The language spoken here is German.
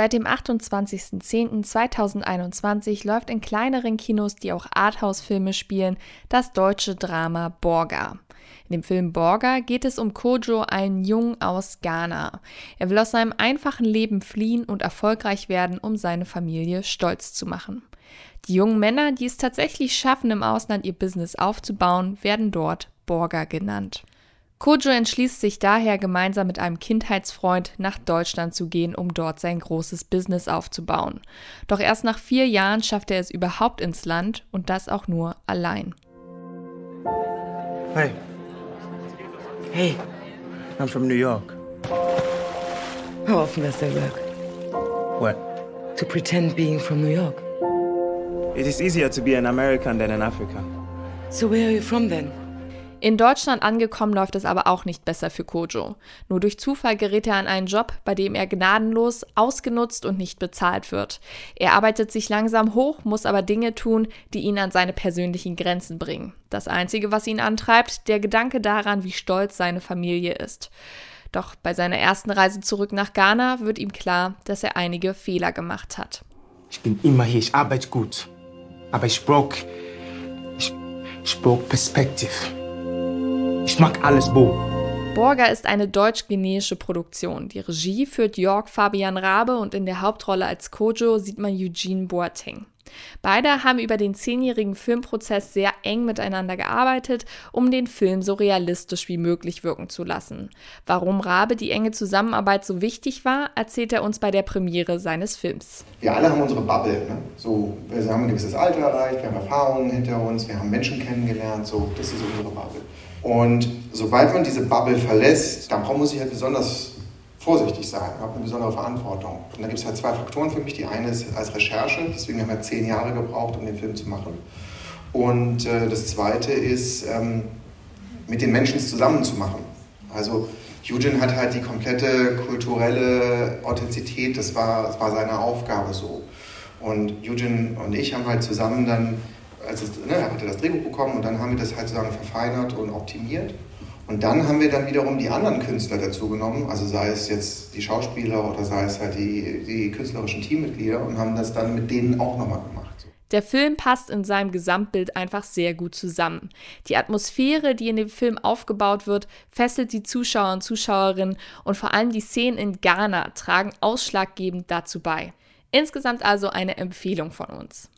Seit dem 28.10.2021 läuft in kleineren Kinos, die auch Arthouse-Filme spielen, das deutsche Drama Borga. In dem Film Borga geht es um Kojo, einen Jungen aus Ghana. Er will aus seinem einfachen Leben fliehen und erfolgreich werden, um seine Familie stolz zu machen. Die jungen Männer, die es tatsächlich schaffen, im Ausland ihr Business aufzubauen, werden dort Borga genannt. Kojo entschließt sich daher, gemeinsam mit einem Kindheitsfreund nach Deutschland zu gehen, um dort sein großes Business aufzubauen. Doch erst nach vier Jahren schafft er es überhaupt ins Land und das auch nur allein. Hey. Hey. I'm from New York. How often does that work? What? To pretend being from New York. It is easier to be an American than an African. So where are you from then? In Deutschland angekommen läuft es aber auch nicht besser für Kojo. Nur durch Zufall gerät er an einen Job, bei dem er gnadenlos, ausgenutzt und nicht bezahlt wird. Er arbeitet sich langsam hoch, muss aber Dinge tun, die ihn an seine persönlichen Grenzen bringen. Das Einzige, was ihn antreibt, der Gedanke daran, wie stolz seine Familie ist. Doch bei seiner ersten Reise zurück nach Ghana wird ihm klar, dass er einige Fehler gemacht hat. Ich bin immer hier, ich arbeite gut. Aber ich brauch, ich, ich brauch Perspektive. Ich mag alles Bo. Borga ist eine deutsch-guineische Produktion. Die Regie führt Jörg Fabian Rabe und in der Hauptrolle als Kojo sieht man Eugene Boateng. Beide haben über den zehnjährigen Filmprozess sehr eng miteinander gearbeitet, um den Film so realistisch wie möglich wirken zu lassen. Warum Rabe die enge Zusammenarbeit so wichtig war, erzählt er uns bei der Premiere seines Films. Wir alle haben unsere Bubble. Ne? So, wir haben ein gewisses Alter erreicht, wir haben Erfahrungen hinter uns, wir haben Menschen kennengelernt. So, das ist unsere Bubble. Und sobald man diese Bubble verlässt, dann muss ich halt besonders vorsichtig sein, habe eine besondere Verantwortung. Und da gibt es halt zwei Faktoren für mich. Die eine ist als Recherche, deswegen haben wir zehn Jahre gebraucht, um den Film zu machen. Und äh, das zweite ist, ähm, mit den Menschen zusammen zu machen. Also Eugene hat halt die komplette kulturelle Authentizität, das war, das war seine Aufgabe so. Und Eugene und ich haben halt zusammen dann, also ne, er hatte das Drehbuch bekommen und dann haben wir das halt sozusagen verfeinert und optimiert. Und dann haben wir dann wiederum die anderen Künstler dazu genommen, also sei es jetzt die Schauspieler oder sei es halt die, die künstlerischen Teammitglieder und haben das dann mit denen auch nochmal gemacht. Der Film passt in seinem Gesamtbild einfach sehr gut zusammen. Die Atmosphäre, die in dem Film aufgebaut wird, fesselt die Zuschauer und Zuschauerinnen und vor allem die Szenen in Ghana tragen ausschlaggebend dazu bei. Insgesamt also eine Empfehlung von uns.